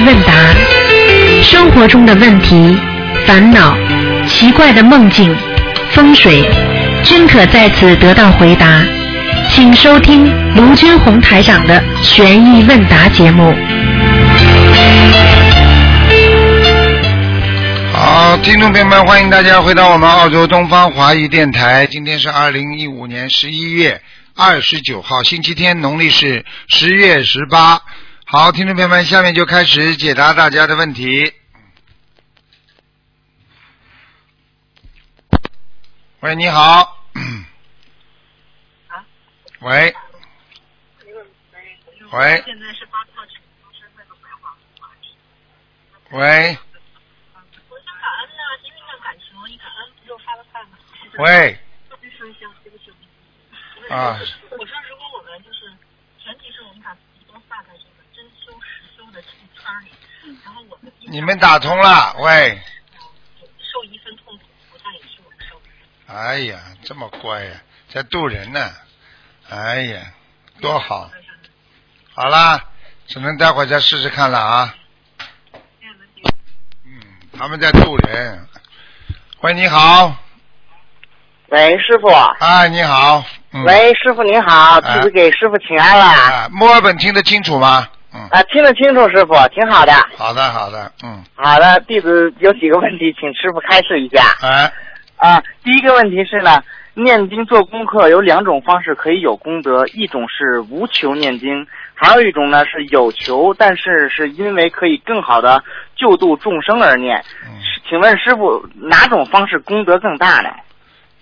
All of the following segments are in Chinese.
问答生活中的问题、烦恼、奇怪的梦境、风水，均可在此得到回答。请收听卢军红台长的悬疑问答节目。好，听众朋友们，欢迎大家回到我们澳洲东方华语电台。今天是二零一五年十一月二十九号，星期天，农历是十月十八。好，听众朋友们，下面就开始解答大家的问题。喂，你好。喂。喂。喂。喂。啊。你们打通了，喂。受一分痛苦，菩萨也是我们受。哎呀，这么乖呀，在渡人呢。哎呀，多好！好啦，只能待会儿再试试看了啊。嗯，他们在渡人。喂，你好。喂，师傅。哎，你好。嗯、喂，师傅您好，弟子给师傅请安了。啊，墨尔本听得清楚吗？嗯。啊，听得清楚，师傅，挺好的。好的，好的，嗯。好的，弟子有几个问题，请师傅开示一下。哎。啊，第一个问题是呢，念经做功课有两种方式可以有功德，一种是无求念经，还有一种呢是有求，但是是因为可以更好的救度众生而念。嗯。请问师傅，哪种方式功德更大呢？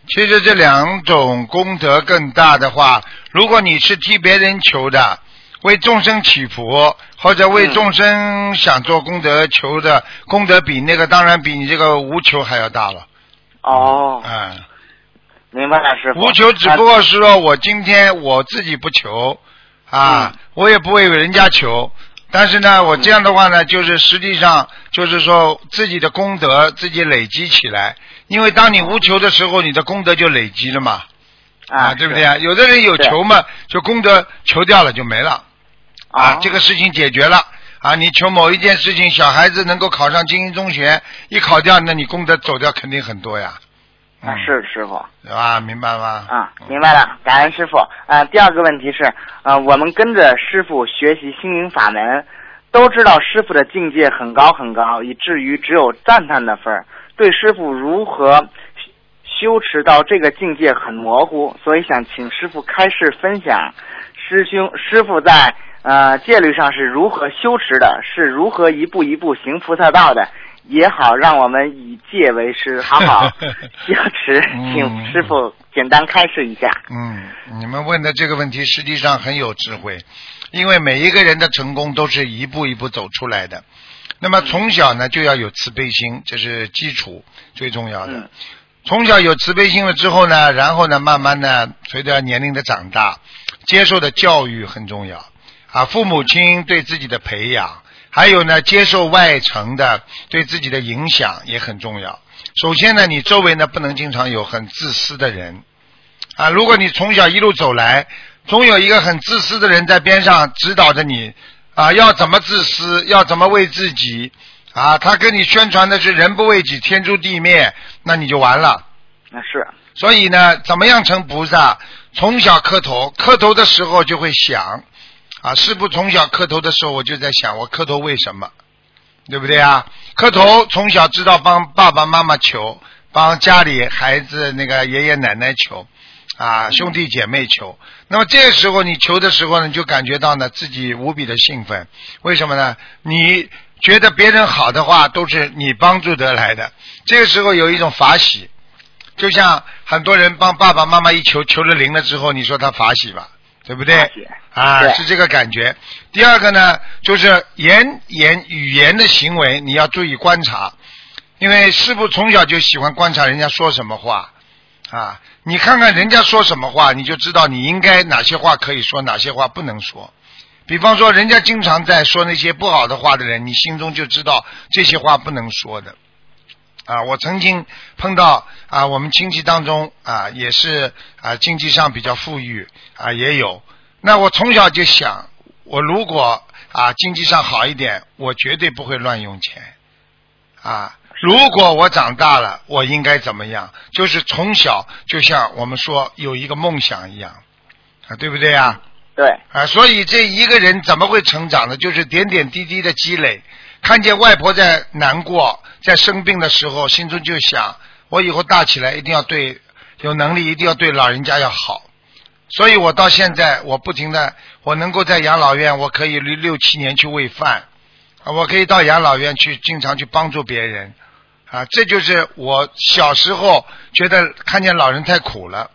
其实这两种功德更大的话，如果你是替别人求的，为众生祈福，或者为众生想做功德求的功德，比那个当然比你这个无求还要大了。哦。嗯。明白了，师傅。无求只不过是说我今天我自己不求啊，我也不为人家求，但是呢，我这样的话呢，就是实际上就是说自己的功德自己累积起来。因为当你无求的时候，你的功德就累积了嘛，啊，对不对啊？有的人有求嘛，就功德求掉了就没了，啊，这个事情解决了啊。你求某一件事情，小孩子能够考上精英中学，一考掉，那你功德走掉肯定很多呀。啊，是师傅，对吧？明白吗？啊，明白了，感恩师傅。啊，第二个问题是，啊，我们跟着师傅学习心灵法门，都知道师傅的境界很高很高，以至于只有赞叹的份儿。对师傅如何修持到这个境界很模糊，所以想请师傅开示分享。师兄师傅在呃戒律上是如何修持的，是如何一步一步行菩萨道的，也好让我们以戒为师，好好 修持。请师傅简单开示一下。嗯，你们问的这个问题实际上很有智慧，因为每一个人的成功都是一步一步走出来的。那么从小呢就要有慈悲心，这是基础最重要的。从小有慈悲心了之后呢，然后呢慢慢的随着年龄的长大，接受的教育很重要啊，父母亲对自己的培养，还有呢接受外层的对自己的影响也很重要。首先呢，你周围呢不能经常有很自私的人啊，如果你从小一路走来，总有一个很自私的人在边上指导着你。啊，要怎么自私？要怎么为自己？啊，他跟你宣传的是“人不为己，天诛地灭”，那你就完了。那是。所以呢，怎么样成菩萨？从小磕头，磕头的时候就会想，啊，师傅从小磕头的时候，我就在想，我磕头为什么？对不对啊？磕头从小知道帮爸爸妈妈求，帮家里孩子那个爷爷奶奶求。啊，兄弟姐妹求，那么这个时候你求的时候呢，就感觉到呢自己无比的兴奋。为什么呢？你觉得别人好的话，都是你帮助得来的。这个时候有一种法喜，就像很多人帮爸爸妈妈一求，求了灵了之后，你说他法喜吧，对不对？啊，是这个感觉。第二个呢，就是言言语言的行为，你要注意观察，因为师傅从小就喜欢观察人家说什么话。啊，你看看人家说什么话，你就知道你应该哪些话可以说，哪些话不能说。比方说，人家经常在说那些不好的话的人，你心中就知道这些话不能说的。啊，我曾经碰到啊，我们亲戚当中啊，也是啊，经济上比较富裕啊，也有。那我从小就想，我如果啊经济上好一点，我绝对不会乱用钱啊。如果我长大了，我应该怎么样？就是从小就像我们说有一个梦想一样，啊，对不对啊？对，啊，所以这一个人怎么会成长呢？就是点点滴滴的积累。看见外婆在难过、在生病的时候，心中就想：我以后大起来一定要对有能力，一定要对老人家要好。所以我到现在，我不停的，我能够在养老院，我可以六六七年去喂饭，啊，我可以到养老院去，经常去帮助别人，啊，这就是我小时候觉得看见老人太苦了，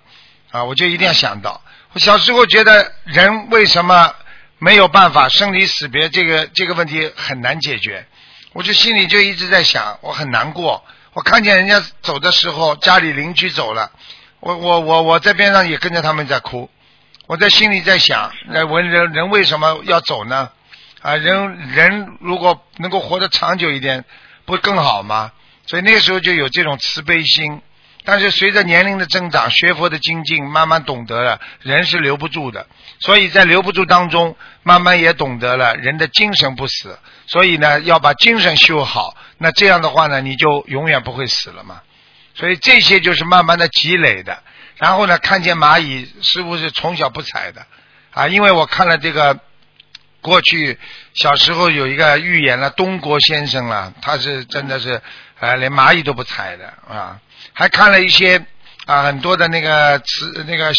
啊，我就一定要想到，我小时候觉得人为什么没有办法生离死别这个这个问题很难解决，我就心里就一直在想，我很难过，我看见人家走的时候，家里邻居走了。我我我我在边上也跟着他们在哭，我在心里在想，那人人人为什么要走呢？啊，人人如果能够活得长久一点，不更好吗？所以那时候就有这种慈悲心。但是随着年龄的增长，学佛的精进，慢慢懂得了人是留不住的。所以在留不住当中，慢慢也懂得了人的精神不死。所以呢，要把精神修好。那这样的话呢，你就永远不会死了嘛。所以这些就是慢慢的积累的，然后呢，看见蚂蚁师傅是从小不踩的啊，因为我看了这个过去小时候有一个预言了，东郭先生了，他是真的是啊，连蚂蚁都不踩的啊，还看了一些啊很多的那个慈那个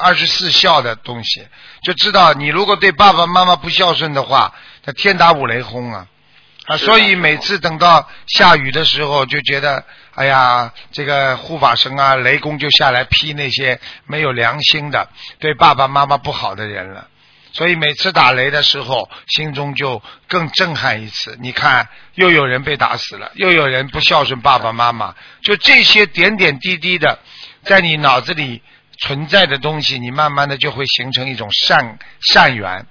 二十四孝的东西，就知道你如果对爸爸妈妈不孝顺的话，那天打五雷轰啊啊，所以每次等到下雨的时候就觉得。哎呀，这个护法神啊，雷公就下来劈那些没有良心的、对爸爸妈妈不好的人了。所以每次打雷的时候，心中就更震撼一次。你看，又有人被打死了，又有人不孝顺爸爸妈妈，就这些点点滴滴的，在你脑子里存在的东西，你慢慢的就会形成一种善善缘，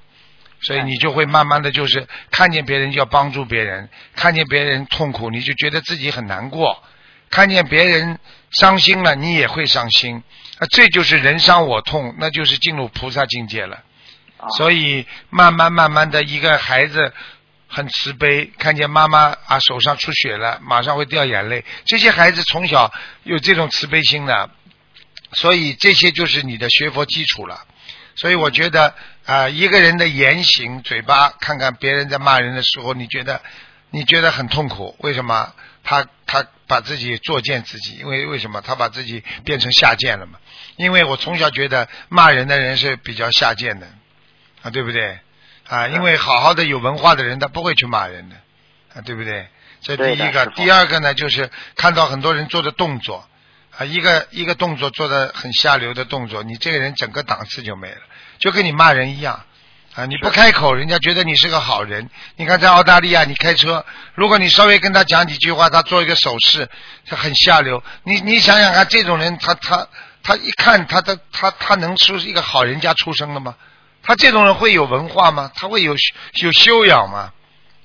所以你就会慢慢的就是看见别人就要帮助别人，看见别人痛苦，你就觉得自己很难过。看见别人伤心了，你也会伤心，啊，这就是人伤我痛，那就是进入菩萨境界了。所以慢慢慢慢的一个孩子很慈悲，看见妈妈啊手上出血了，马上会掉眼泪。这些孩子从小有这种慈悲心的，所以这些就是你的学佛基础了。所以我觉得啊，一个人的言行、嘴巴，看看别人在骂人的时候，你觉得你觉得很痛苦，为什么？他他把自己作践自己，因为为什么他把自己变成下贱了嘛？因为我从小觉得骂人的人是比较下贱的啊，对不对？啊，因为好好的有文化的人他不会去骂人的啊，对不对？这第一个，第二个呢，就是看到很多人做的动作啊，一个一个动作做的很下流的动作，你这个人整个档次就没了，就跟你骂人一样。啊！你不开口，人家觉得你是个好人。你看，在澳大利亚，你开车，如果你稍微跟他讲几句话，他做一个手势，他很下流。你你想想看，这种人，他他他一看，他的他他能是一个好人家出生的吗？他这种人会有文化吗？他会有有修养吗？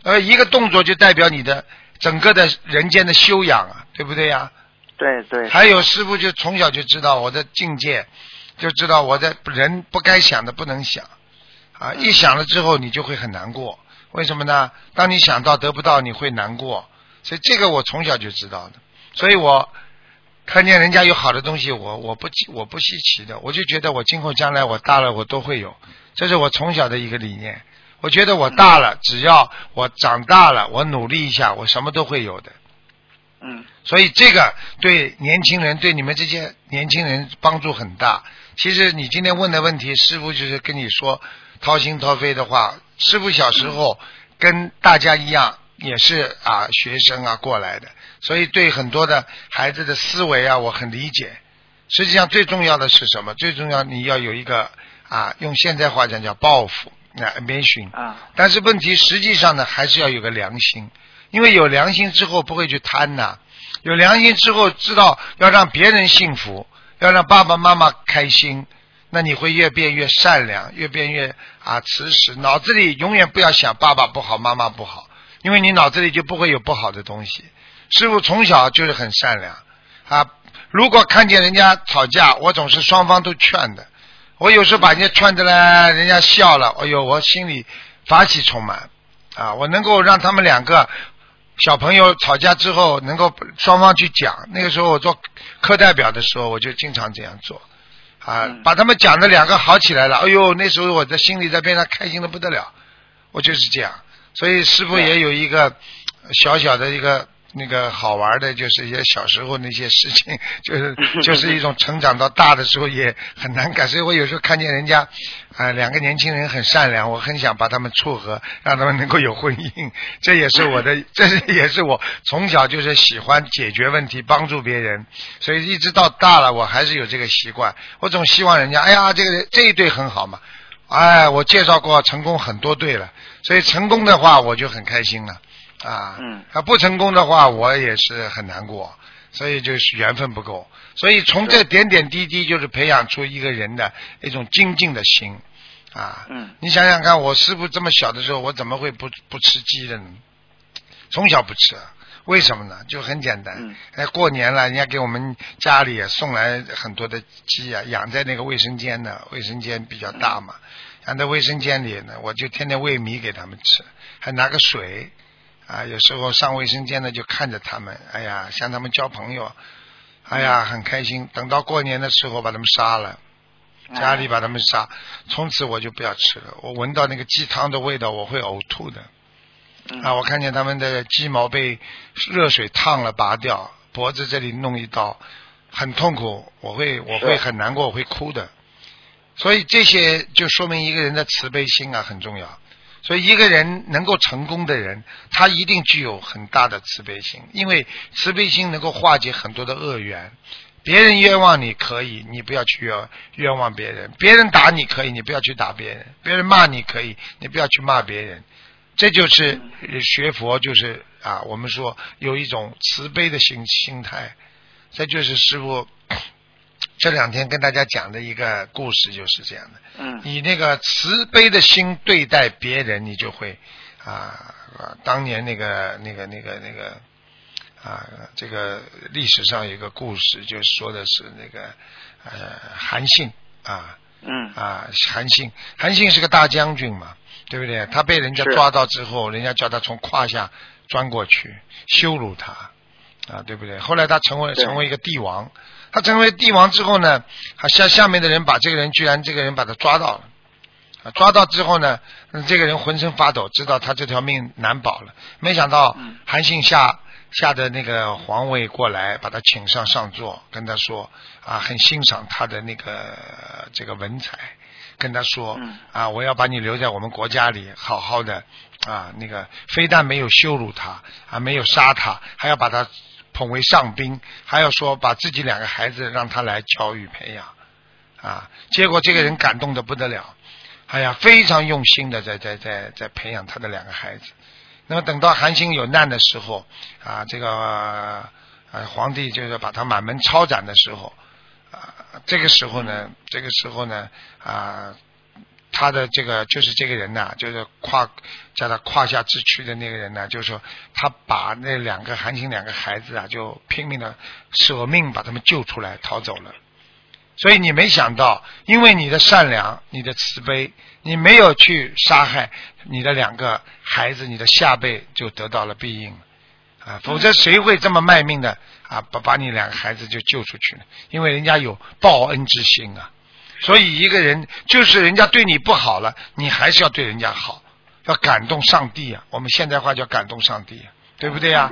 呃，一个动作就代表你的整个的人间的修养啊，对不对呀？对对。还有师傅就从小就知道我的境界，就知道我的人不该想的不能想。啊，一想了之后你就会很难过，为什么呢？当你想到得不到，你会难过，所以这个我从小就知道的。所以我看见人家有好的东西，我我不我不稀奇的，我就觉得我今后将来我大了我都会有，这是我从小的一个理念。我觉得我大了，只要我长大了，我努力一下，我什么都会有的。嗯。所以这个对年轻人，对你们这些年轻人帮助很大。其实你今天问的问题，师傅就是跟你说。掏心掏肺的话，师傅小时候跟大家一样，也是啊学生啊过来的，所以对很多的孩子的思维啊，我很理解。实际上最重要的是什么？最重要你要有一个啊，用现在话讲叫报复，那，ambition。啊。但是问题实际上呢，还是要有个良心，因为有良心之后不会去贪呐，有良心之后知道要让别人幸福，要让爸爸妈妈开心。那你会越变越善良，越变越啊慈实，脑子里永远不要想爸爸不好，妈妈不好，因为你脑子里就不会有不好的东西。师傅从小就是很善良啊，如果看见人家吵架，我总是双方都劝的。我有时候把人家劝的呢，人家笑了，哎呦，我心里法喜充满啊！我能够让他们两个小朋友吵架之后能够双方去讲。那个时候我做课代表的时候，我就经常这样做，啊，嗯把他们讲的两个好起来了。哎呦，那时候我的心里在边上开心的不得了。我就是这样，所以师傅也有一个小小的一个那个好玩的，就是一些小时候那些事情，就是 就是一种成长到大的时候也很难改。所以我有时候看见人家啊、两个年轻人很善良，我很想把他们撮合，让他们能够有婚姻。这也是我的，这是也是我从小就是喜欢解决问题、帮助别人，所以一直到大了，我还是有这个习惯。我总希望人家，哎呀，这个这一对很好嘛。哎，我介绍过成功很多对了，所以成功的话我就很开心了啊。嗯啊，不成功的话我也是很难过，所以就是缘分不够。所以从这点点滴滴，就是培养出一个人的一种精进的心啊。嗯你想想看，我师傅这么小的时候，我怎么会不不吃鸡的呢？从小不吃，为什么呢？就很简单，嗯哎，过年了，人家给我们家里也送来很多的鸡啊，养在那个卫生间呢，卫生间比较大嘛，养在卫生间里呢，我就天天喂米给他们吃，还拿个水啊，有时候上卫生间呢就看着他们，哎呀，向他们交朋友，哎呀，很开心。等到过年的时候把他们杀了。家里把他们杀，从此我就不要吃了。我闻到那个鸡汤的味道，我会呕吐的。嗯啊，我看见他们的鸡毛被热水烫了，拔掉，脖子这里弄一刀，很痛苦，我会我会很难过，我会哭的。所以这些就说明一个人的慈悲心啊很重要。所以一个人能够成功的人，他一定具有很大的慈悲心，因为慈悲心能够化解很多的恶缘。别人冤枉你可以，你不要去冤冤枉别人；别人打你可以，你不要去打别人；别人骂你可以，你不要去骂别人。这就是学佛，就是啊，我们说有一种慈悲的心心态。这就是师傅这两天跟大家讲的一个故事，就是这样的。嗯以那个慈悲的心对待别人，你就会啊啊，当年那个那个那个那个啊，这个历史上有一个故事，就说的是那个呃韩信啊嗯啊韩信，韩信是个大将军嘛，对不对？他被人家抓到之后，人家叫他从胯下钻过去，羞辱他啊，对不对？后来他成为对成为一个帝王，他成为帝王之后呢，他下下面的人把这个人居然这个人把他抓到了。啊，抓到之后呢，嗯这个人浑身发抖，知道他这条命难保了。没想到嗯韩信下下的那个皇位过来，把他请上上座，跟他说啊，很欣赏他的那个这个文采，跟他说嗯啊，我要把你留在我们国家里，好好的啊，那个非但没有羞辱他啊，没有杀他，还要把他捧为上宾，还要说把自己两个孩子让他来教育培养啊。结果这个人感动的不得了，哎呀，非常用心的在在在在培养他的两个孩子。那么等到韩信有难的时候啊，这个呃皇帝就是把他满门抄斩的时候啊，这个时候呢，这个时候呢啊。他的这个就是这个人呐、就是胯叫他胯下之躯的那个人呢，就是说他把那两个韩信两个孩子啊，就拼命的舍命把他们救出来，逃走了。所以你没想到，因为你的善良、你的慈悲，你没有去杀害你的两个孩子，你的下辈就得到了庇应啊！否则谁会这么卖命的啊，把把你两个孩子就救出去呢？因为人家有报恩之心啊。所以一个人就是人家对你不好了，你还是要对人家好，要感动上帝啊！我们现代话叫感动上帝，对不对呀、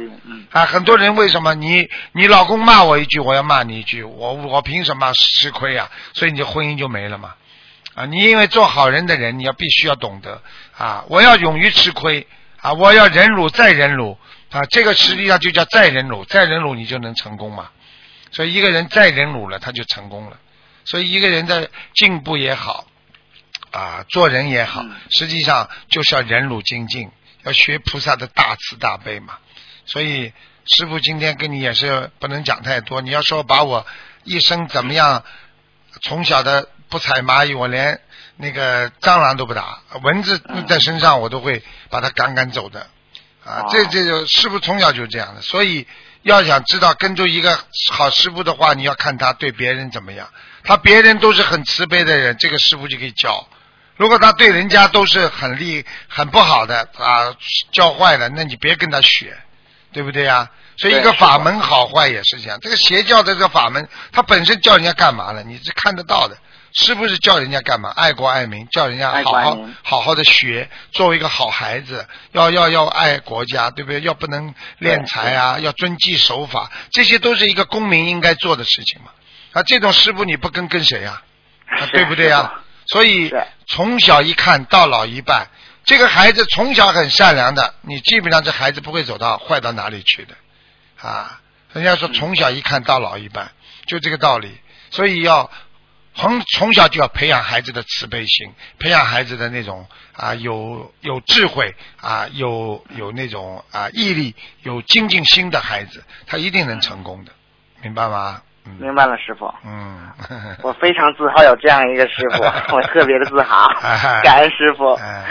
啊，很多人为什么你你老公骂我一句，我要骂你一句，我我凭什么吃亏啊？所以你的婚姻就没了嘛。啊，你因为做好人的人，你要必须要懂得啊，我要勇于吃亏啊，我要忍辱再忍辱啊，这个实际上就叫再忍辱，再忍辱你就能成功嘛。所以一个人再忍辱了，他就成功了。所以一个人的进步也好，啊，做人也好，嗯实际上就是要忍辱精进，要学菩萨的大慈大悲嘛。所以师傅今天跟你也是不能讲太多，你要说把我一生怎么样，从小的不踩蚂蚁，我连那个蟑螂都不打，蚊子嗯在身上我都会把它赶赶走的。啊哦，这这就师傅从小就这样的，所以要想知道跟着一个好师傅的话，你要看他对别人怎么样。他别人都是很慈悲的人，这个师傅就可以教。如果他对人家都是很厉很不好的啊，教坏了，那你别跟他学对不对呀？所以一个法门好坏也是这样。这个邪教的这个法门，他本身叫人家干嘛了？你是看得到的，是不是叫人家干嘛？爱国爱民，叫人家好好好好的学，作为一个好孩子，要要要爱国家，对不对？要不能敛财啊，要遵纪守法，这些都是一个公民应该做的事情嘛。啊，这种师傅你不跟跟谁呀、啊？是对不对呀、师所以从小一看到老一半，这个孩子从小很善良的，你基本上这孩子不会走到坏到哪里去的，啊，人家说从小一看到老一半，就这个道理。所以要从从小就要培养孩子的慈悲心，培养孩子的那种啊有有智慧啊有有那种啊毅力、有精进心的孩子，他一定能成功的，明白吗？嗯明白了，师傅。嗯，我非常自豪有这样一个师傅，我特别的自豪哎，感恩师傅。哎，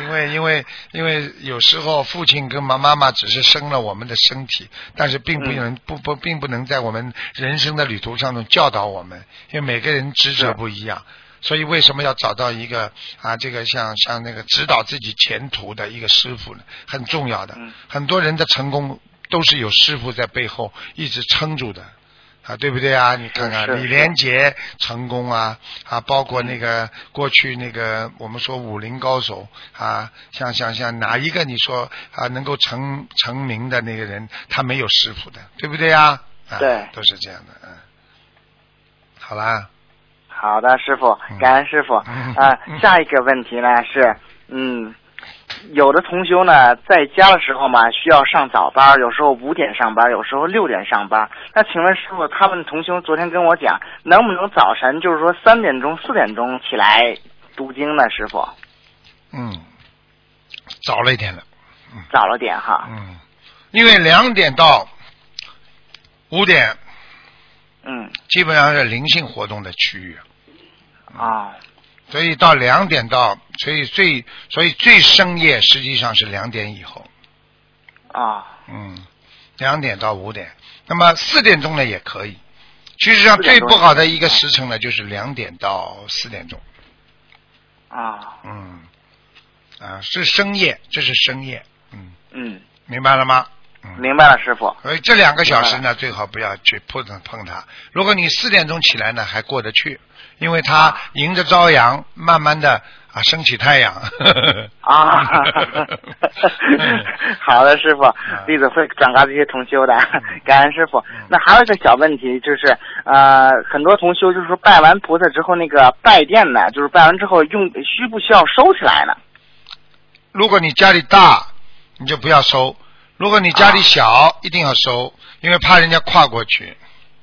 因为因为因为有时候父亲跟妈妈妈只是生了我们的身体，但是并不能、不不并不能在我们人生的旅途上中教导我们，因为每个人职责不一样。所以为什么要找到一个啊，这个像像那个指导自己前途的一个师傅呢？很重要的。嗯很多人的成功都是有师傅在背后一直撑住的。啊，对不对啊？你看看李连杰成功啊，啊，包括那个过去那个我们说武林高手啊，像像像哪一个你说啊能够成成名的那个人，他没有师傅的，对不对啊？啊对都是这样的，嗯。好啦，好的，师傅，感恩师傅。嗯啊嗯，下一个问题呢是，嗯，有的同修呢在家的时候嘛，需要上早班，有时候五点上班，有时候六点上班。那请问师傅，他们同修昨天跟我讲，能不能早晨就是说三点钟、四点钟起来读经呢？师傅，嗯，早了一点了，早了点哈。嗯，因为两点到五点嗯，基本上是灵性活动的区域。啊、所以到两点到，所以最所以最深夜实际上是两点以后，啊、嗯，两点到五点，那么四点钟呢也可以。其实上4点钟最不好的一个时辰呢，就是两点到四点钟，啊，嗯，啊是深夜，这是深夜，嗯，嗯，明白了吗？嗯，明白了，师傅。所以这两个小时呢，最好不要去碰碰它。如果你四点钟起来呢，还过得去，因为它迎着朝阳，慢慢的啊升起太阳。啊，好的，师傅嗯，弟子会转告这些同修的，感恩师傅。那还有一个小问题，就是呃，很多同修就是说拜完菩萨之后，那个拜殿呢，就是拜完之后用需不需要收起来呢？如果你家里大，你就不要收；如果你家里小，一定要收，因为怕人家跨过去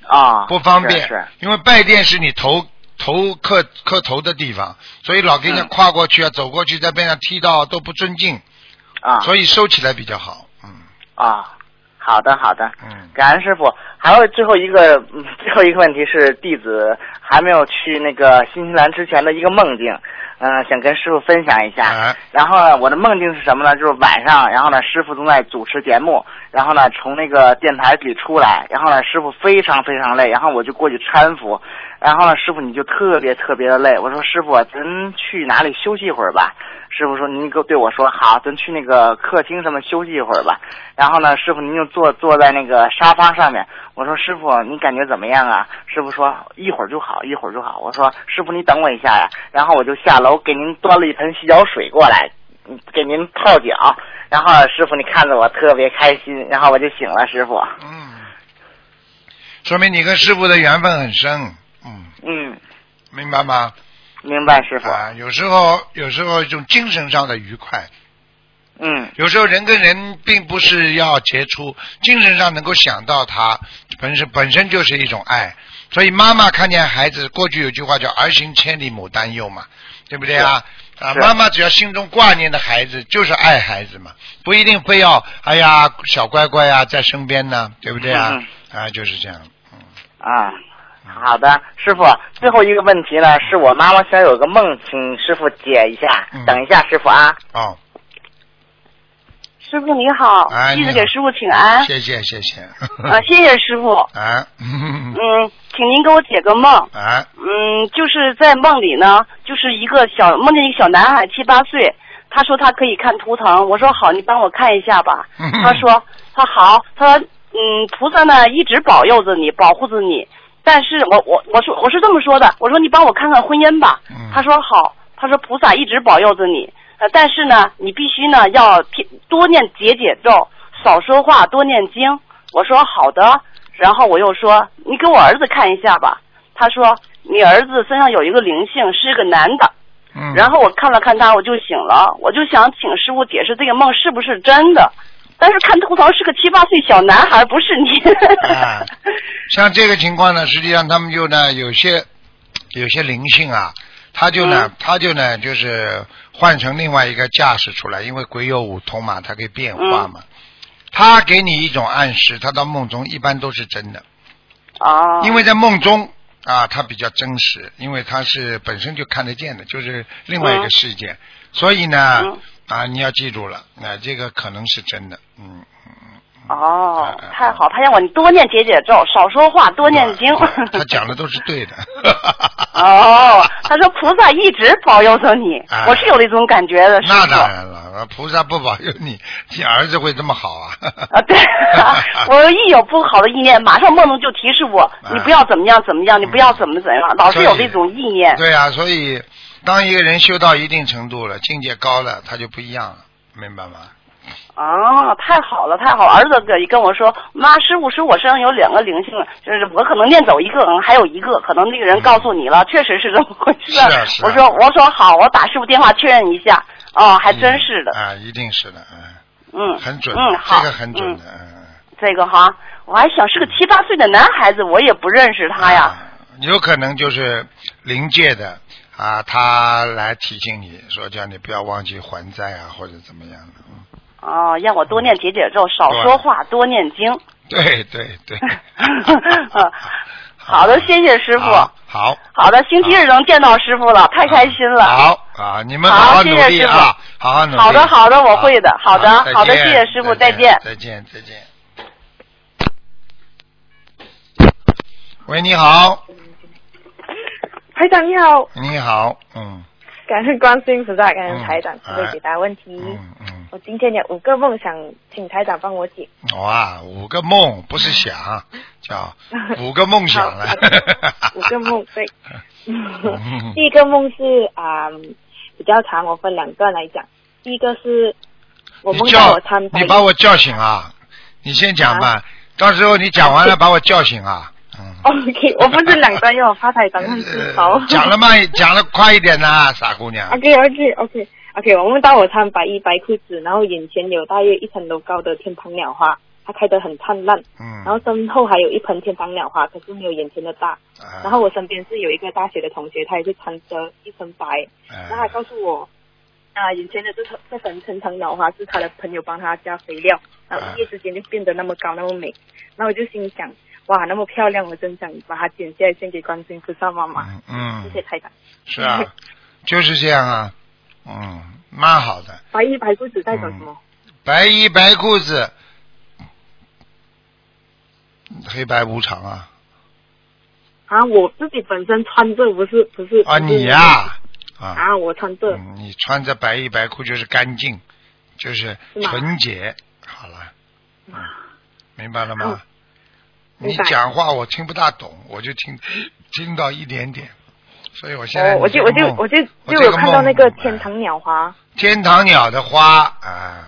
啊，不方便。因为拜殿是你头头磕磕头的地方，所以老给人家嗯。跨过去啊，走过去在边上踢到都不尊敬，啊。所以收起来比较好。嗯。啊，好的好的，嗯。感恩师傅。还有最后一个，嗯最后一个问题是弟子还没有去那个新西兰之前的一个梦境，嗯、想跟师傅分享一下。哎然后呢，我的梦境是什么呢？就是晚上，然后呢，师傅正在主持节目，然后呢，从那个电台里出来，然后呢，师傅非常非常累，然后我就过去搀扶，然后呢，师傅你就特别特别的累，我说师傅，咱去哪里休息一会儿吧？师傅说您给我对我说好，咱去那个客厅上面休息一会儿吧。然后呢，师傅您就坐坐在那个沙发上面。我说师傅你感觉怎么样啊？师傅说一会儿就好，一会儿就好。我说师傅你等我一下呀。然后我就下楼给您端了一盆洗脚水过来，嗯给您泡脚。然后师傅你看着我特别开心，然后我就醒了。师傅，嗯，说明你跟师傅的缘分很深。嗯，嗯，明白吗？明白师傅。啊，有时候有时候一种精神上的愉快，嗯有时候人跟人并不是要接触，精神上能够想到他，本身本身就是一种爱。所以妈妈看见孩子，过去有句话叫“儿行千里母担忧”嘛，对不对啊？啊，妈妈只要心中挂念的孩子，就是爱孩子嘛，不一定非要哎呀小乖乖呀在身边呢，对不对啊？嗯啊，就是这样。嗯啊。好的，师傅，最后一个问题呢，是我妈妈想有个梦，请师傅解一下。嗯等一下，师傅啊。哦，师傅你好哎，你好弟子给师傅请安。谢谢谢谢。啊，谢谢师傅。啊，嗯嗯，请您给我解个梦。啊，嗯，就是在梦里呢，就是一个小梦见一个小男孩七八岁，他说他可以看图腾，我说好，你帮我看一下吧。他说他好，他嗯，菩萨呢一直保佑着你，保护着你。但是我我我说我是这么说的，我说你帮我看看婚姻吧。嗯他说好，他说菩萨一直保佑着你，呃，但是呢，你必须呢要多念解解咒，少说话，多念经。我说好的，然后我又说你给我儿子看一下吧。他说你儿子身上有一个灵性，是个男的。嗯，然后我看了看他，我就醒了，我就想请师傅解释这个梦是不是真的。但是看图腾是个七八岁小男孩，不是你。啊 像这个情况呢，实际上他们就呢有些有些灵性啊，他就呢、嗯他就呢就是换成另外一个架势出来，因为鬼有五通嘛，它可以变化嘛。他给你一种暗示，他到梦中一般都是真的，哦。因为在梦中啊，它比较真实，因为它是本身就看得见的，就是另外一个世界，所以呢、嗯啊，你要记住了，那、这个可能是真的，嗯。哦哎哎，太好！他让我你多念解解咒，少说话，多念经。他讲的都是对的。哦，他说菩萨一直保佑着你，哎我是有那种感觉的。那当然了，菩萨不保佑你，你儿子会这么好啊？啊，对，我一有不好的意念，马上梦中就提示我，哎你不要怎么样怎么样，你不要怎么怎样，老是有那种意念。对啊，所以当一个人修到一定程度了，境界高了，他就不一样了，明白吗？哦，太好了，太好！儿子跟跟我说，妈，师傅说我身上有两个灵性，就是我可能念走一个，可能还有一个，可能那个人告诉你了，确实是这么回事。是啊是啊我说我说好，我打师傅电话确认一下。哦，还真是的。啊，一定是的，嗯，嗯，很准，嗯，好，这个很准的，嗯。这个哈，我还想是个七八岁的男孩子，我也不认识他呀。有可能就是灵界的啊，他来提醒你说，叫你不要忘记还债啊，或者怎么样的。嗯哦，让我多念解解咒，少说话，多念经。对对对。好的，谢谢师傅。好，好好的，星期日能见到师傅了，太开心了。好啊，你们好好努力啊，好好努力。好的好的我会的好的再好的谢谢师傅再再见再见再见。喂，你好，台长你好，你好，嗯感恩观世音菩萨，感恩台长嗯慈悲解答问题。嗯嗯，我今天有五个梦想请台长帮我解。哇，五个梦不是想，叫 五个梦想了。五个梦对。嗯第一个梦是啊、比较长，我分两段来讲。第一个是我梦到我参拜你把我叫醒啊！你先讲吧，到时候你讲完了把我叫醒啊。嗯。OK，我不是两段，因为我怕台长很自豪。呃 讲了慢，讲了快一点呐，傻姑娘。OK OK OK OK，我梦到我穿白衣白裤子，然后眼前有大约一层楼高的天堂鸟花，它开得很灿烂，嗯。然后身后还有一盆天堂鸟花，可是没有眼前的大。啊然后我身边是有一个大学的同学，他也是穿着一身白，哎然后他告诉我，啊，眼前的这盆这盆天堂鸟花是他的朋友帮他加肥料，然后一夜之间就变得那么高那么美，然后我就心想，哇，那么漂亮，我真想把它剪下来献给观世音菩萨妈妈。嗯嗯，谢谢台长。是啊，就是这样啊，嗯，蛮好的。白衣白裤子代表什么？白衣白裤子，黑白无常啊啊，我自己本身穿着不是不是啊，你呀啊，啊，我穿着、嗯，你穿着白衣白裤就是干净，就是纯洁。好了，嗯，明白了吗？嗯你讲话我听不大懂，我就听听到一点点，所以我现在哦，我就我就我就就有看到那个天堂鸟花。天堂鸟的花啊，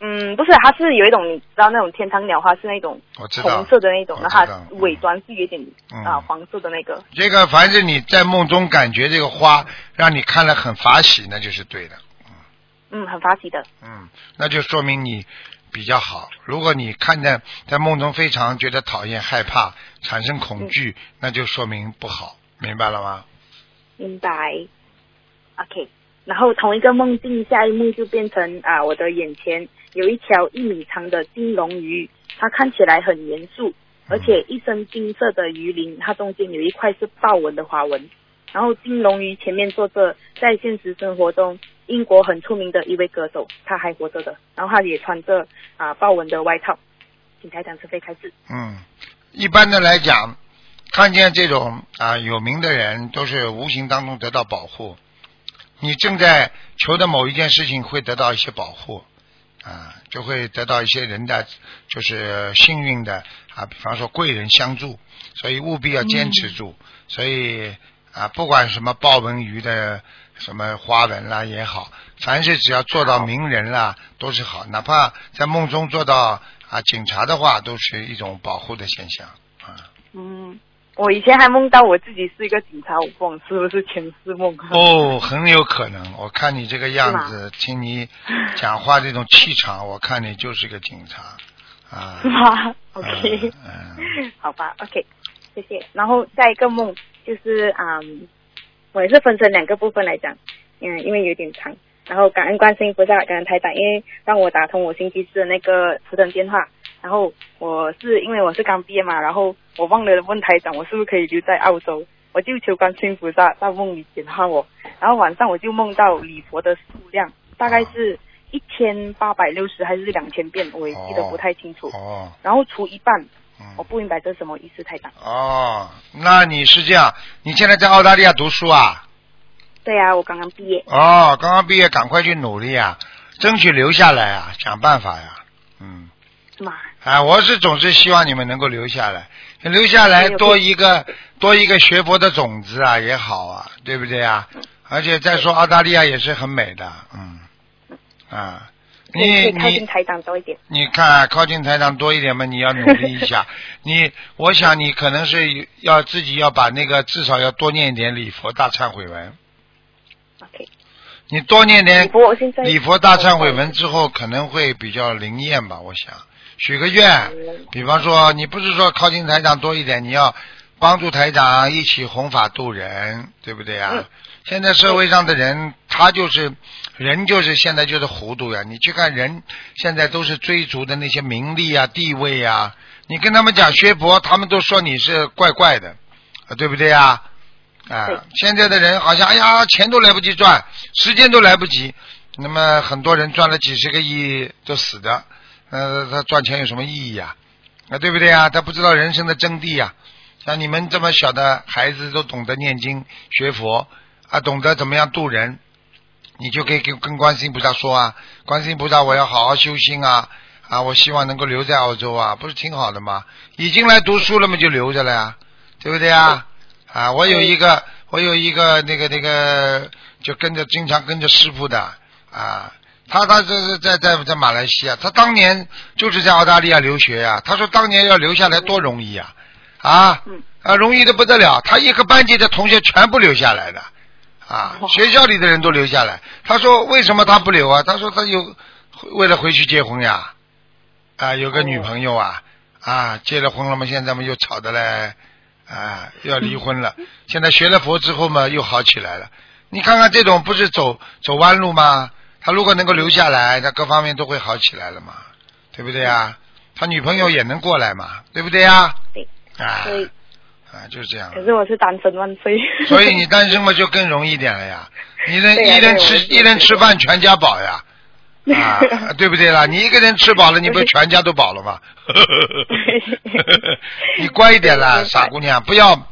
嗯，不是，它是有一种你知道那种天堂鸟花是那种红色的那种，然后尾端是有点嗯啊黄色的那个。这个凡是你在梦中感觉这个花让你看了很法喜，那就是对的。嗯，很发喜的。嗯，那就说明你比较好。如果你看见在梦中非常觉得讨厌、害怕、产生恐惧，那就说明不好，明白了吗？明白。OK，然后同一个梦境，下一幕就变成啊，我的眼前有一条一米长的金龙鱼，它看起来很严肃，而且一身金色的鱼鳞，它中间有一块是豹纹的花纹。然后金龙鱼前面坐着在现实生活中英国很出名的一位歌手，他还活着的，然后他也穿着啊豹纹的外套。请台长慈悲开示。嗯，一般的来讲，看见这种啊有名的人，都是无形当中得到保护。你正在求的某一件事情会得到一些保护，啊，就会得到一些人的就是幸运的啊，比方说贵人相助，所以务必要坚持住。所以啊，不管什么豹纹鱼的什么花纹啦也好，凡是只要做到名人啦都是好，哪怕在梦中做到啊警察的话，都是一种保护的现象啊。嗯，我以前还梦到我自己是一个警察，我不懂是不是前世梦？哦，很有可能。我看你这个样子，听你 讲话这种气场，我看你就是个警察啊。是吗？OK，嗯，好吧，OK，谢谢。然后下一个梦就是嗯，我也是分成两个部分来讲，嗯，因为有点长。然后感恩观世音菩萨，感恩台长，因为让我打通我星期四的那个图腾电话。然后我是因为我是刚毕业嘛，然后我忘了问台长，我是不是可以留在澳洲？我就求观世音菩萨在梦里点化我。然后晚上我就梦到礼佛的数量大概是一千八百六十还是两千遍，我也记得不太清楚。哦，然后除一半，嗯我不明白这是什么意思，台长。哦，那你是这样，你现在在澳大利亚读书啊？对呀、我刚刚毕业。哦，刚刚毕业，赶快去努力啊，争取留下来啊，想办法呀，嗯。是吗？啊，我是总是希望你们能够留下来，留下来多一个多一个学佛的种子啊也好啊，对不对啊？而且再说澳大利亚也是很美的，嗯，啊，你以靠近你台长多一点。你看靠近台长多一点嘛，你要努力一下。你我想你可能是要自己要把那个至少要多念一点礼佛大忏悔文，OK，你多念点礼佛大忏悔文之后可能会比较灵验吧，我想许个愿。嗯比方说，你不是说靠近台长多一点，你要帮助台长一起弘法度人，对不对啊、嗯现在社会上的人，他就是人，就是现在就是糊涂呀。你去看人，现在都是追逐的那些名利啊、地位啊。你跟他们讲学佛，他们都说你是怪怪的，啊，对不对呀？啊，现在的人好像哎呀，钱都来不及赚，时间都来不及。那么很多人赚了几十个亿就死的，呃，他赚钱有什么意义呀、啊？对不对呀？他不知道人生的真谛呀、像你们这么小的孩子都懂得念经学佛啊，懂得怎么样度人，你就可以跟跟观世音菩萨说啊，观世音菩萨，我要好好修心啊啊，我希望能够留在澳洲啊，不是挺好的吗？已经来读书了嘛，就留着了呀，对不对啊？啊，我有一个，我有一个那个那个，就跟着经常跟着师傅的啊，他他这是在在在马来西亚，他当年就是在澳大利亚留学呀、他说当年要留下来多容易啊、啊，嗯啊，容易的不得了，他一个班级的同学全部留下来的。啊，学校里的人都留下来。他说为什么他不留啊？他说他有为了回去结婚呀，啊，有个女朋友啊，啊，结了婚了嘛，现在嘛又吵的嘞，啊，又要离婚了。现在学了佛之后嘛，又好起来了。你看看这种不是走走弯路吗？他如果能够留下来，他各方面都会好起来了嘛，对不对啊？他女朋友也能过来嘛，对不对啊？对，啊啊，就是这样。可是我是单身万岁。所以你单身嘛就更容易一点了呀，你能一人吃一人吃饭全家饱呀，啊，对不对啦？你一个人吃饱了，你不全家都饱了吗？你乖一点啦，傻姑娘，不要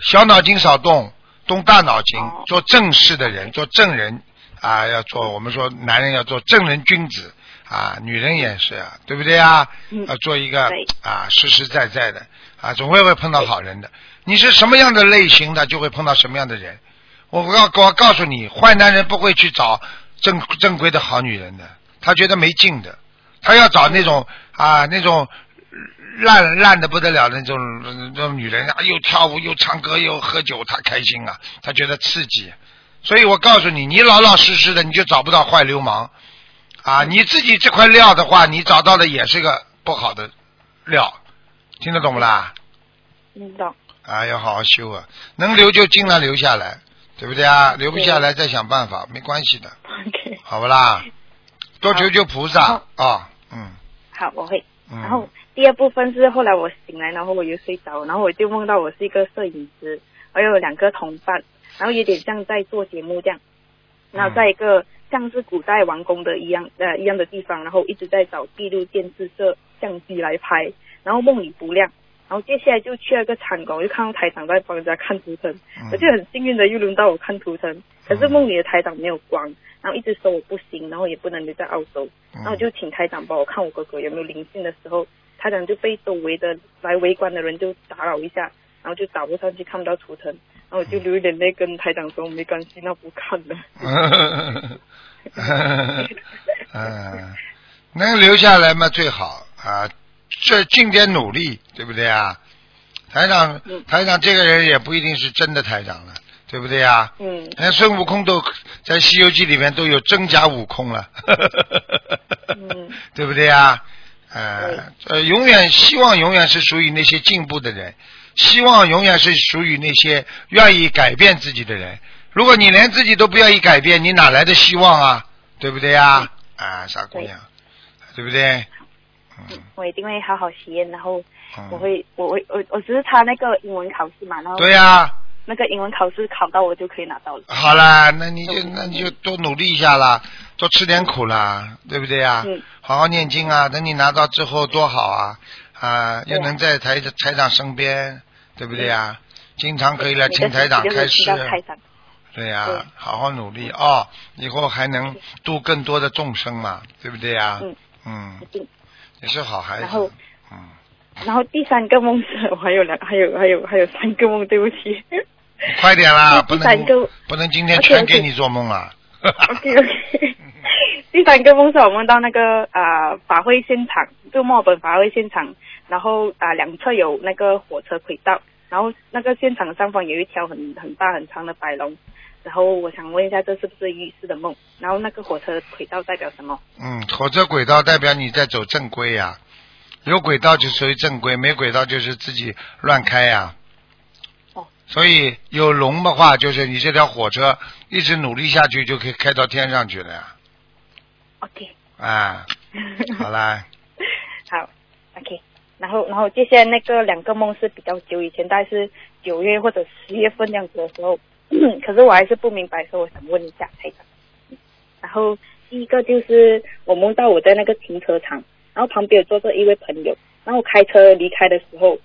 小脑筋少动，动大脑筋哦，做正事的人，做正人啊，要做我们说男人要做正人君子啊，女人也是啊，对不对啊？嗯要做一个啊实实在在的啊，总会会碰到好人的。你是什么样的类型的，就会碰到什么样的人。我告我告诉你，坏男人不会去找正正规的好女人的，他觉得没劲的，他要找那种啊那种烂烂的不得了的那种那种女人啊，又跳舞又唱歌又喝酒，他开心啊，他觉得刺激。所以我告诉你，你老老实实的，你就找不到坏流氓啊！你自己这块料的话，你找到的也是个不好的料，听得懂不啦？听，懂。啊，要好好修啊，能留就尽量留下来，对不对啊？留不下来再想办法，没关系的，OK，好不啦？多求求菩萨好啊，嗯好，我会。嗯。然后第二部分是后来我醒来，然后我又睡着，然后我就梦到我是一个摄影师，我有两个同伴，然后有点像在做节目这样，然后在一个像是古代王宫的一样呃一样的地方，然后一直在找闭路电视摄像机来拍，然后梦里不亮，然后接下来就去了个餐馆，我就看到台长在帮人家看图腾，嗯。我就很幸运的又轮到我看图腾，可是梦里的台长没有光，然后一直说我不行，然后也不能留在澳洲，嗯。然后我就请台长帮我看我哥哥有没有灵性的时候，台长就被周围的来围观的人就打扰一下，然后就打不上去，看不到图腾，然后我就流眼泪跟台长说没关系，那不看了。嗯，能留下来嘛最好啊，这尽点努力，对不对啊？台长，台长这个人也不一定是真的台长了，对不对啊？嗯连孙悟空都在《西游记》里面都有真假悟空了，嗯对不对啊？呃，呃，永远希望永远是属于那些进步的人，希望永远是属于那些愿意改变自己的人。如果你连自己都不愿意改变，你哪来的希望啊？对不对呀？啊，傻姑娘，对不对？嗯。我一定会好好实验，然后嗯，我会，我会，我我只是差那个英文考试嘛，然后对呀、那个英文考试考到我就可以拿到了。好啦，那你就嗯。那你就多努力一下啦，多吃点苦啦，对不对呀？嗯。好好念经啊，等你拿到之后多好啊啊，又能在台台长身边，对不对呀？经常可以来听台长开示每个星期都，有听到台长，对呀、对。好好努力。哦，以后还能度更多的众生嘛，对不对呀？嗯。嗯。也是好孩子然后，嗯，然后第三个梦是，我还有两，还有还有还有三个梦，对不起。快点啦，不能个不能今天全给你做梦啊。OK OK。第三个梦是我梦到那个啊、法会现场，就墨尔本法会现场，然后啊、两侧有那个火车轨道，然后那个现场上方有一条很很大很长的白龙，然后我想问一下，这是不是预示的梦？然后那个火车轨道代表什么？嗯，火车轨道代表你在走正规呀、有轨道就属于正规，没轨道就是自己乱开呀、哦所以有龙的话，就是你这条火车一直努力下去，就可以开到天上去了呀。OK，啊，好啦，好，OK。然后，然后接下来那个两个梦是比较久以前，大概是九月或者十月份这样子的时候，可是我还是不明白，所以我想问一下台长。然后第一个就是我梦到我在那个停车场，然后旁边有坐着一位朋友，然后我开车离开的时候，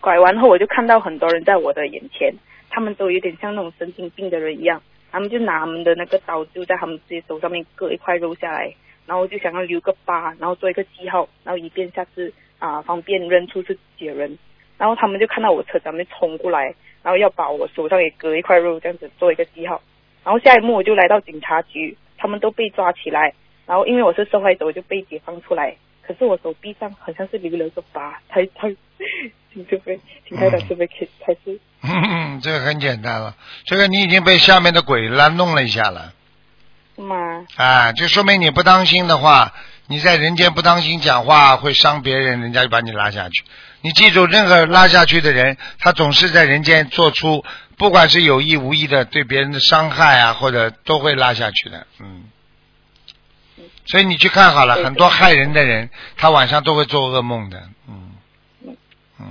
拐弯后我就看到很多人在我的眼前，他们都有点像那种神经病的人一样，他们就拿他们的那个刀就在他们自己手上面割一块肉下来，然后就想要留个疤，然后做一个记号，然后以便下次啊、方便认出是自己的人。然后他们就看到我车上面冲过来，然后要把我手上也割一块肉，这样子做一个记号。然后下一幕我就来到警察局，他们都被抓起来，然后因为我是受害者，我就被解放出来。可是我手臂上好像是留了个疤，他他，请这边，请台长这边可以开始。嗯，这个很简单了，这个你已经被下面的鬼拉弄了一下了。是吗？啊，就说明你不当心的话，你在人间不当心讲话会伤别人，人家就把你拉下去。你记住，任何拉下去的人，他总是在人间做出，不管是有意无意的对别人的伤害啊，或者都会拉下去的，嗯。所以你去看好了，很多害人的人，他晚上都会做噩梦的，嗯嗯嗯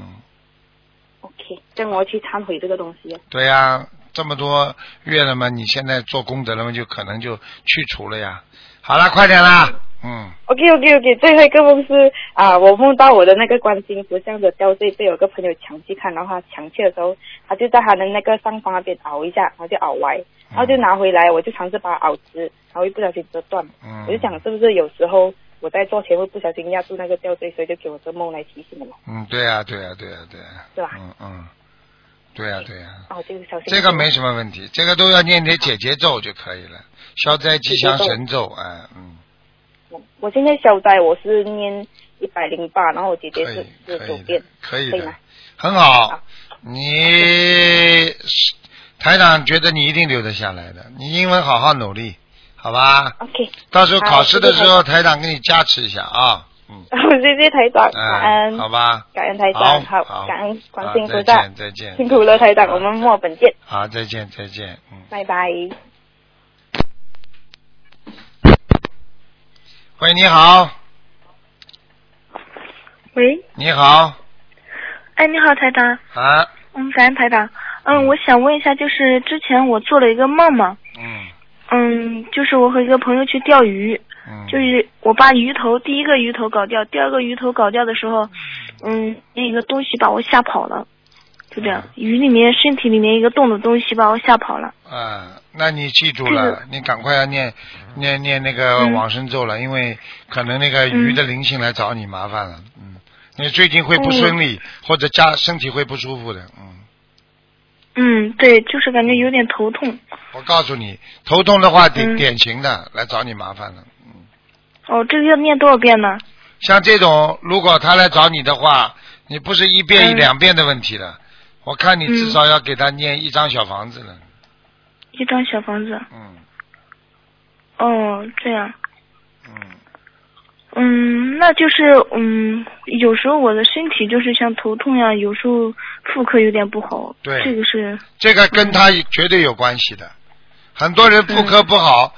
，OK，这我去忏悔这个东西哦。对呀、这么多月了嘛，你现在做功德了嘛，就可能就去除了呀。好了，快点啦，嗯。OK OK OK，最后一个梦是啊，我梦到我的那个观世音菩萨的吊坠被有个朋友抢去看，然后他抢去的时候，他就在他的那个上方那边凹一下，然后就凹歪，然后就拿回来，我就尝试把它凹直，然后一不小心折断，嗯，我就想是不是有时候我在做前会不小心压住那个吊坠，所以就给我这梦来提醒我，嗯，对呀、对呀、对呀、对呀、是吧？嗯嗯，对呀、对呀、哦，这个小心。这个没什么问题，这个都要念点解结咒就可以了，消灾吉祥神咒，哎，嗯，我现在消灾我是念一百零八，然后我姐姐是可以，可以的四十九遍，，可以吗，很好。好。你台长觉得你一定留得下来的，你英文好好努力，好吧？OK，到时候考试的时候，好台长给你加持一下啊，嗯，谢谢台长，感哎，恩，好吧，感恩台长，好好，感恩观好世音菩萨。再见，再见，辛苦了台长，我们墨本见，好，再见，再见，嗯。拜拜。喂，你好，喂，你好，哎，你好，台长，啊，嗯，感恩台长，嗯，我想问一下，就是之前我做了一个梦嘛，嗯。嗯，就是我和一个朋友去钓鱼，嗯，就是我把鱼头第一个鱼头搞掉，第二个鱼头搞掉的时候，嗯，那个东西把我吓跑了，就这样，鱼里面身体里面一个动的东西把我吓跑了。啊，那你记住这了个，你赶快要念念念那个嗯往生咒了，因为可能那个鱼的灵性来找你麻烦了，嗯，你最近会不顺利，或者加身体会不舒服的，嗯，嗯，对，就是感觉有点头痛。我告诉你，头痛的话典嗯典型的来找你麻烦了，嗯，哦，这个要念多少遍呢？像这种如果他来找你的话，你不是一遍一嗯两遍的问题了，我看你至少要给他念一张小房子了，一张小房子。嗯哦，这样。嗯。嗯，那就是嗯，有时候我的身体就是像头痛呀，有时候妇科有点不好。对这个是这个跟他绝对有关系的。很多人妇科不好，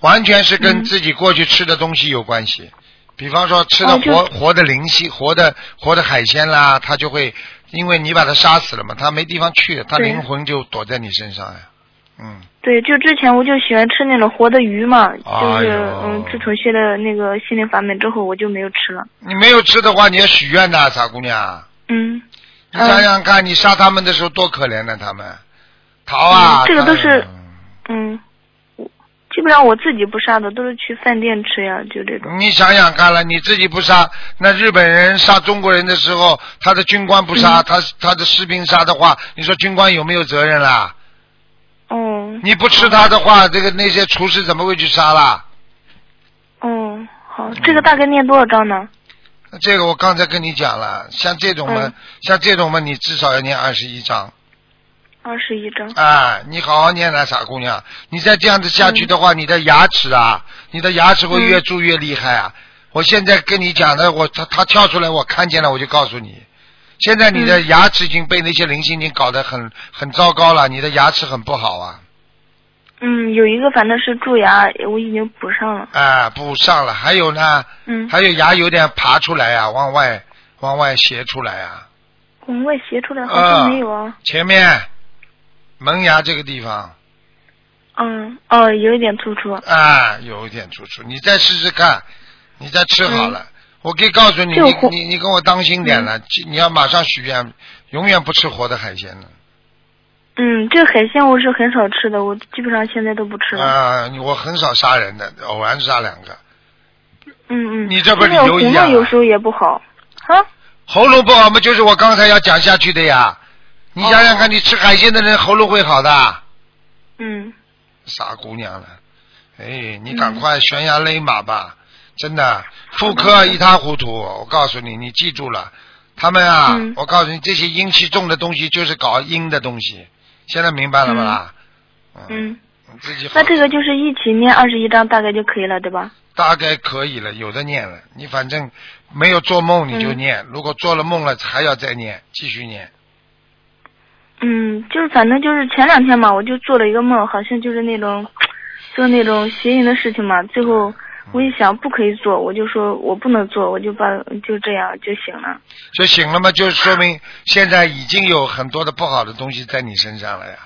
完全是跟嗯自己过去吃的东西有关系。比方说吃的哦活、活的灵犀、活的活的海鲜啦，他就会因为你把他杀死了嘛，他没地方去，他灵魂就躲在你身上呀。嗯，对，就之前我就喜欢吃那种活的鱼嘛，就是、哎嗯，自从学了那个心灵法门之后，我就没有吃了。你没有吃的话，你要许愿的，傻姑娘。嗯，你想想看，你杀他们的时候多可怜呢，他们逃啊！嗯这个都是嗯，我基本上我自己不杀的，都是去饭店吃呀，就这种。你想想看了，你自己不杀，那日本人杀中国人的时候，他的军官不杀，嗯他他的士兵杀的话，你说军官有没有责任啦？哦你不吃他的话，这个那些厨师怎么会去杀啦？哦，好，这个大概念多少章呢？这个我刚才跟你讲了，像这种嘛，嗯像这种嘛，你至少要念二十一章二十一张。啊！你好好念啊，傻姑娘，你再这样子下去的话，你的牙齿啊，你的牙齿会越蛀越厉害啊！我现在跟你讲的，我他他跳出来，我看见了，我就告诉你，现在你的牙齿已经被那些灵性已经搞得很很糟糕了，你的牙齿很不好啊！嗯，有一个反正是蛀牙，我已经补上了。啊，补上了，还有呢，嗯，还有牙有点爬出来啊，往外往外斜出来啊，往外斜出来好像没有啊。前面门牙这个地方嗯，哦，有一点突出。啊，有一点突出，你再试试看，你再吃好了。我可以告诉你，你你你跟我当心点了，你要马上许愿，永远不吃活的海鲜了。嗯，这个海鲜我是很少吃的，我基本上现在都不吃了。啊，我很少杀人的，偶然杀两个。嗯嗯。你这不是那个理由一样有时候也不好。啊？喉咙不好嘛，就是我刚才要讲下去的呀。你想想看，你吃海鲜的人喉咙会好的。嗯。傻姑娘了，哎，你赶快悬崖勒马吧，真的，妇科一塌糊涂。我告诉你，你记住了，他们啊，嗯我告诉你，这些阴气重的东西就是搞阴的东西，现在明白了吧啦？嗯。自己那这个就是一起念二十一章大概就可以了，对吧？大概可以了，有的念了。你反正没有做梦你就嗯念，如果做了梦了还要再念，继续念。嗯，就是反正就是前两天嘛，我就做了一个梦，好像就是那种做那种邪淫的事情嘛。最后我一想不可以做，我就说我不能做，我就把就这样就醒了。就醒了嘛，就说明现在已经有很多的不好的东西在你身上了呀，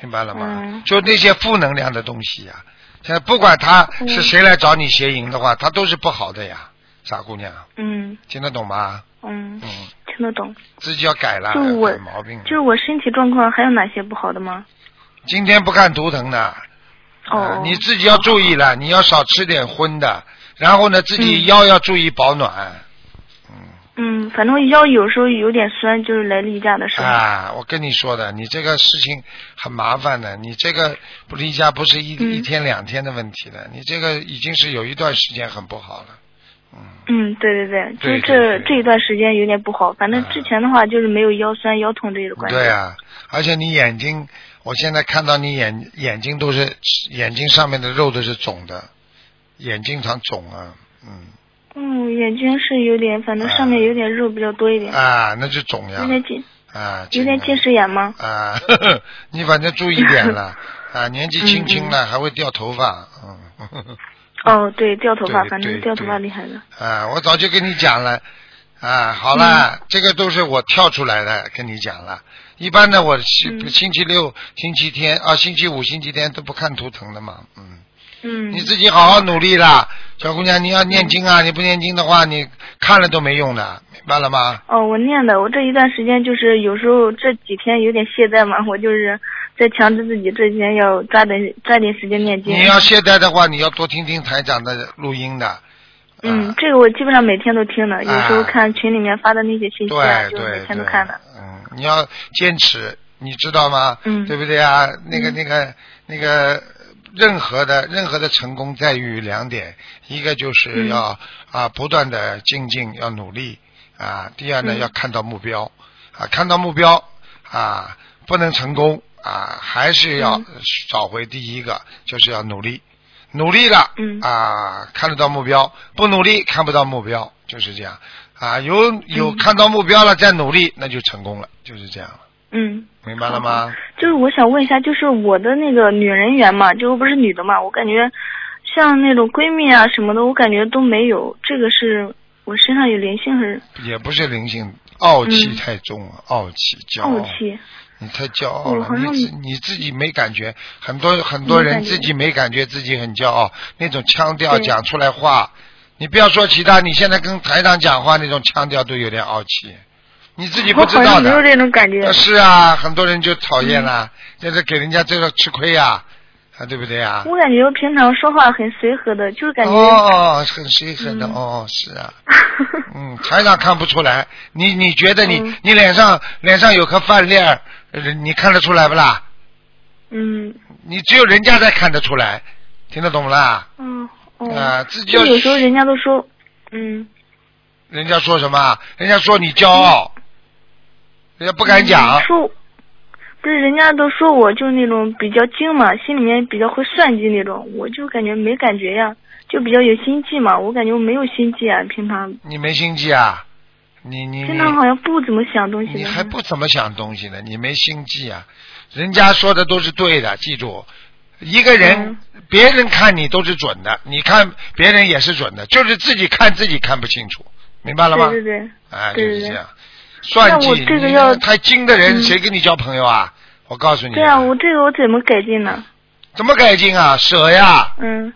明白了吗？嗯就那些负能量的东西呀，现在不管他是谁来找你邪淫的话，他都是不好的呀，傻姑娘，嗯听得懂吗？嗯，嗯，听得懂。自己要改了，就我改毛病。就是我身体状况还有哪些不好的吗？今天不看图腾的，哦啊，你自己要注意了，你要少吃点荤的，然后呢，自己嗯腰要注意保暖。嗯，嗯反正腰有时候有点酸，就是来例假的时候。啊，我跟你说的，你这个事情很麻烦的，你这个不例假不是一、嗯一天两天的问题了，你这个已经是有一段时间很不好了。嗯，对对对，就这对这一段时间有点不好。反正啊之前的话就是没有腰酸腰痛这个关系。对啊，而且你眼睛，我现在看到你眼眼睛都是眼睛上面的肉都是肿的，眼睛常肿啊，嗯嗯，眼睛是有点，反正上面有点肉比较多一点，啊，那就肿呀有，点近，啊，有点近视视眼吗？啊，呵 呵你反正注意点了 啊，年纪轻轻了还会掉头发，嗯。哦，对，掉头发，反正掉头发厉害了。啊，我早就跟你讲了，啊，好了，这个都是我跳出来的，跟你讲了。一般的，我星、嗯星期六、星期天啊，星期五、星期天都不看图腾的嘛，嗯，嗯。你自己好好努力啦，小姑娘，你要念经啊！你不念经的话，你看了都没用的，明白了吗？哦，我念的，我这一段时间就是有时候这几天有点懈怠嘛，我就是在强制自己这几天要抓紧抓紧时间念经。你要懈怠的话，你要多听听台长的录音的。嗯，这个我基本上每天都听的，有时候啊看群里面发的那些信息啊，对对就每天都看的。嗯，你要坚持，你知道吗？嗯对不对啊？那个嗯那个那个，任何的任何的成功在于两点，一个就是嗯要、啊不断的精进，要努力啊。第二呢，嗯要看到目标啊，看到目标啊，不能成功啊，还是要嗯找回第一个，就是要努力。努力了，嗯啊，看得到目标；不努力看不到目标，就是这样啊。有有嗯看到目标了再努力，那就成功了，就是这样了，嗯，明白了吗？就是我想问一下，就是我的那个女人缘嘛，就我不是女的嘛，我感觉像那种闺蜜啊什么的，我感觉都没有。这个是我身上有灵性还是也不是灵性，傲气嗯太重了，傲气、骄傲，傲气？你太骄傲了，你自你自己没感觉，很多很多人自己没感觉自己很骄傲，那种腔调讲出来话，你不要说其他，你现在跟台长讲话那种腔调都有点傲气，你自己不知道的。有这种感觉啊。是啊，很多人就讨厌了，就是给人家这个吃亏呀、啊，对不对啊、我感觉我平常说话很随和的，就是感觉。哦，很随和的、嗯哦，是啊，嗯，台长看不出来，你你觉得你、嗯你脸上脸上有颗饭粒儿，呃你看得出来不啦？嗯你只有人家才看得出来，听得懂不啦？嗯哦。啊，自己要有时候人家都说，嗯，人家说什么？人家说你骄傲，人家不敢讲。说，不是人家都说我就那种比较精嘛，心里面比较会算计那种，我就感觉没感觉呀，就比较有心计嘛，我感觉我没有心计啊，平常你没心计啊？你你平常好像不怎么想东西。你还不怎么想东西呢，你没心计啊！人家说的都是对的，记住，一个人、嗯别人看你都是准的，你看别人也是准的，就是自己看自己看不清楚，明白了吗？对对对，哎，对对就是这样。算计，我这个你要太精的人，嗯谁跟你交朋友啊？我告诉你，对啊，我这个我怎么改进呢？怎么改进啊？舍呀，嗯，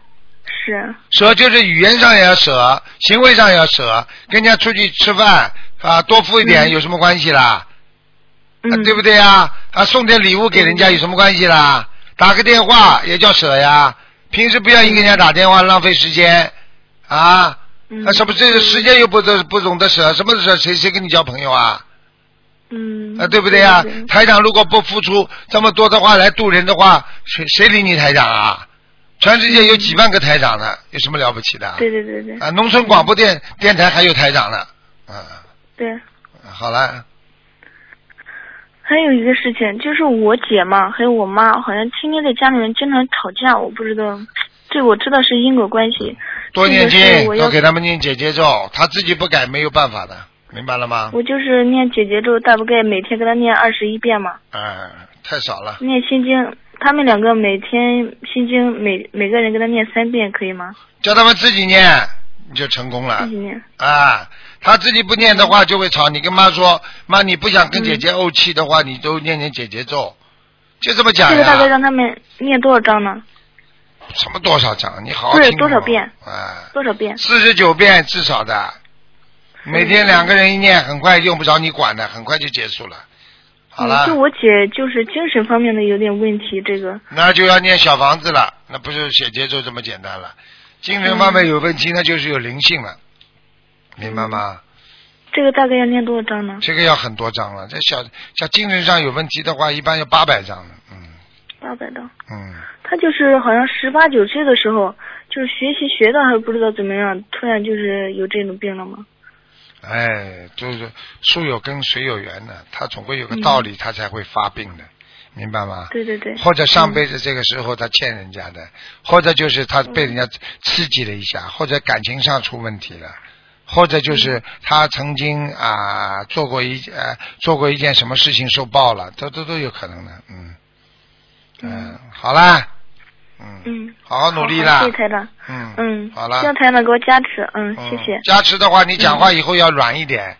舍就是语言上也要舍，行为上也要舍，跟人家出去吃饭啊，多付一点、嗯有什么关系啦？嗯，啊，对不对呀？啊，送点礼物给人家有什么关系啦？打个电话也叫舍呀。平时不要一给人家打电话，浪费时间啊！嗯啊，什么这个时间又不懂不懂得舍，什么舍？谁谁跟你交朋友啊？嗯，啊，对不对呀对？台长如果不付出这么多的话来渡人的话，谁谁理你台长啊？全世界有几万个台长呢，有什么了不起的？对对对对啊，农村广播电电台还有台长呢。啊，对。好了，还有一个事情，就是我姐嘛，还有我妈，好像天天在家里面经常吵架，我不知道，这我知道是因果关系。多念这个是经，要多给他们念姐姐咒，他自己不改没有办法的，明白了吗？我就是念姐姐咒，大不概每天给他念二十一遍嘛，哎，太少了，念心经，他们两个每天心经每每个人给他念三遍，可以吗？叫他们自己念，你就成功了自己念。啊。他自己不念的话就会吵，你跟妈说，妈你不想跟姐嗯姐怄气的话，你都念念姐姐咒，就这么讲这个大概。让他们念多少章呢？什么多少章？你好好听多少遍？啊，多少遍？四十九遍至少的，每天两个人一念，很快用不着你管的，很快就结束了。好了嗯，就，我姐就是精神方面的有点问题，这个那就要念小房子了，那不是写节奏这么简单了。精神方面有问题，那就是有灵性了，明白吗？这个大概要念多少章呢？这个要很多张了。这小像精神上有问题的话，一般要八百张了。嗯八百章。嗯，他就是好像十八九岁的时候，就是学习学的还不知道怎么样，突然就是有这种病了吗？哎，就是树有根，水有源的，他总归有个道理，他才会发病的，明白吗？对对对。或者上辈子这个时候他欠人家的，或者就是他被人家刺激了一下，或者感情上出问题了，或者就是他曾经啊、做过一呃做过一件什么事情受报了，都都都有可能的，嗯。嗯、好啦，嗯嗯。好好努力好啦谢谢台长。嗯嗯。好了希望台长给我加持。嗯，谢谢嗯。加持的话，你讲话以后要软一点，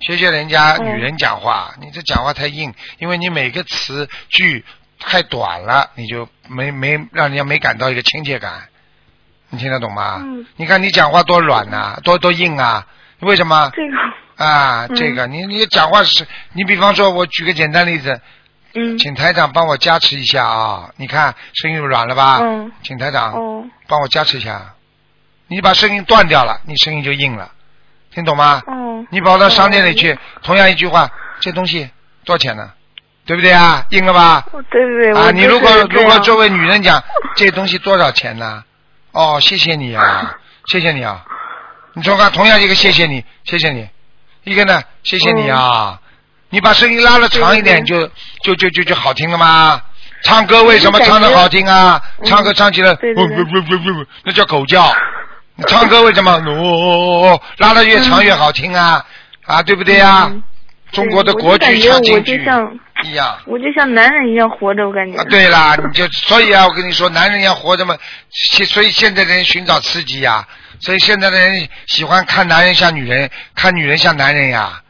学学人家女人讲话，你这讲话太硬，因为你每个词句太短了，你就没没让人家没感到一个亲切感，你听得懂吗？嗯你看你讲话多软呐、多多硬啊，为什么？这个，啊，嗯这个你你讲话是，你比方说，我举个简单例子，嗯，请台长帮我加持一下啊！你看声音软了吧？嗯请台长哦帮我加持一下。你把声音断掉了，你声音就硬了，听懂吗？哦，你跑到商店里去，同样一句话，这东西多少钱呢？对不对啊？硬了吧？哦对对对，啊，你如果如果作为女人讲，这东西多少钱呢？哦，谢谢你啊，谢谢你啊。你说看，同样一个谢谢你，谢谢你，一个呢，谢谢你啊。你把声音拉的长一点，就就就就就好听了吗？唱歌为什么唱的好听啊？嗯唱歌唱起来，不不不不不，那叫狗叫。你唱歌为什么？哦哦哦哦，拉的越长越好听啊啊，对不对呀？嗯中国的国剧唱京剧就像一样。我就像男人一样活着，我感觉。啊，对啦，你就所以啊，我跟你说，男人要活着嘛，现所以现在的人寻找刺激呀、所以现在的人喜欢看男人像女人，看女人像男人呀。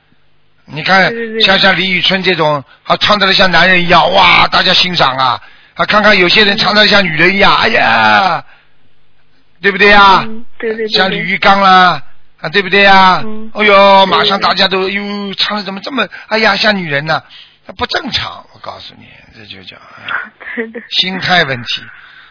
你看，像像李宇春这种，啊，唱的像男人一样，哇，大家欣赏啊。啊，看看有些人唱的像女人一样，哎呀，对不对呀？嗯，对对像李玉刚啦，啊，对不对呀？嗯哎呦，马上大家都哟，唱的怎么这么，哎呀，像女人呢？那不正常，我告诉你，这就叫。心态问题。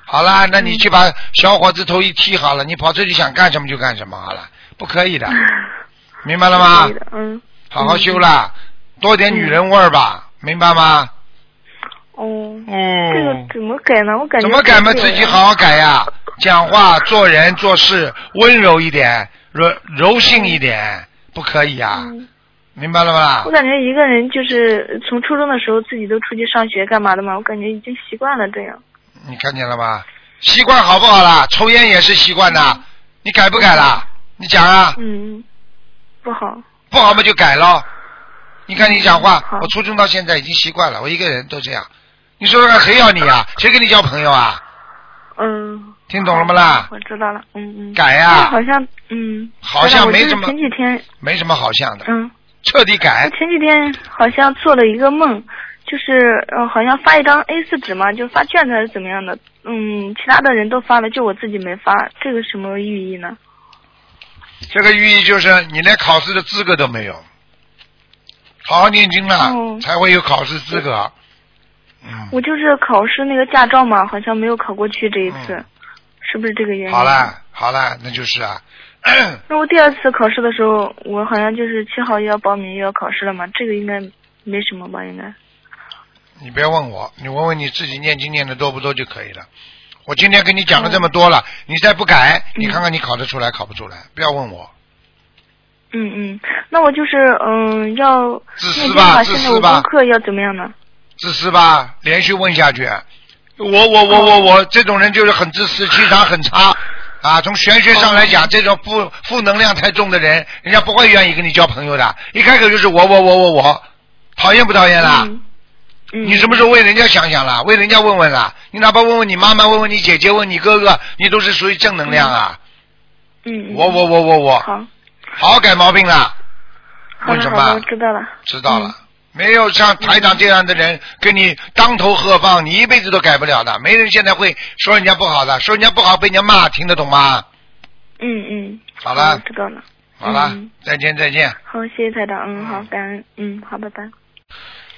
好啦，那你去把小伙子头一剃好了，你跑出去想干什么就干什么好了，不可以的，明白了吗嗯，好好修啦，多点女人味儿吧，明白吗？哦，这嗯个，怎么改呢？我感觉怎么改嘛？自己好好改呀，讲话、做人、做事温柔一点，柔柔性一点，不可以呀，嗯明白了吧我？感觉一个人就是从初中的时候自己都出去上学干嘛的嘛，我感觉已经习惯了这样。你看见了吧？习惯好不好啦？抽烟也是习惯的，你改不改啦？你讲啊。嗯，不好。不好嘛就改咯。你看你讲话，我初中到现在已经习惯了，我一个人都这样。你说说看，谁要你啊？谁跟你交朋友啊？嗯，听懂了吗啦？我知道了。嗯嗯。改呀那好像嗯。好像没什么前几天没什么好像的，嗯，彻底改。前几天好像做了一个梦，就是呃好像发一张 A 四纸嘛，就发卷子还是怎么样的。嗯，其他的人都发了，就我自己没发，这个什么寓意呢？这个寓意就是你连考试的资格都没有，好好念经了，哦才会有考试资格。嗯，我就是考试那个驾照嘛，好像没有考过去这一次，是不是这个原因？好了好了，那就是啊。那我第二次考试的时候，我好像就是七号又要报名又要考试了嘛，这个应该没什么吧？应该。你别问我，你问问你自己念经念的多不多就可以了。我今天跟你讲了这么多了，你再不改，你看看你考得出来考不出来？不要问我。嗯嗯，那我就是嗯要自私吧，自私吧功，课要怎么样呢？自私吧，连续问下去。我我我我我这种人就是很自私，气场很差啊。从玄学上来讲，这种负负能量太重的人，人家不会愿意跟你交朋友的。一开口就是我我我我我，讨厌不讨厌啦？嗯嗯。你什么时候为人家想想了？为人家问问了？你哪怕问问你妈妈，问问你姐姐，问你哥哥，你都是属于正能量啊。嗯嗯。我我我我我，好，好好改毛病了。好我？知道了。知道了。没有像台长这样的人跟你当头喝放，你一辈子都改不了的。没人现在会说人家不好的，说人家不好被人家骂，听得懂吗？嗯嗯。好了知道了。好了，嗯再见再见。好，谢谢台长。嗯，好，感恩。嗯，好，拜拜。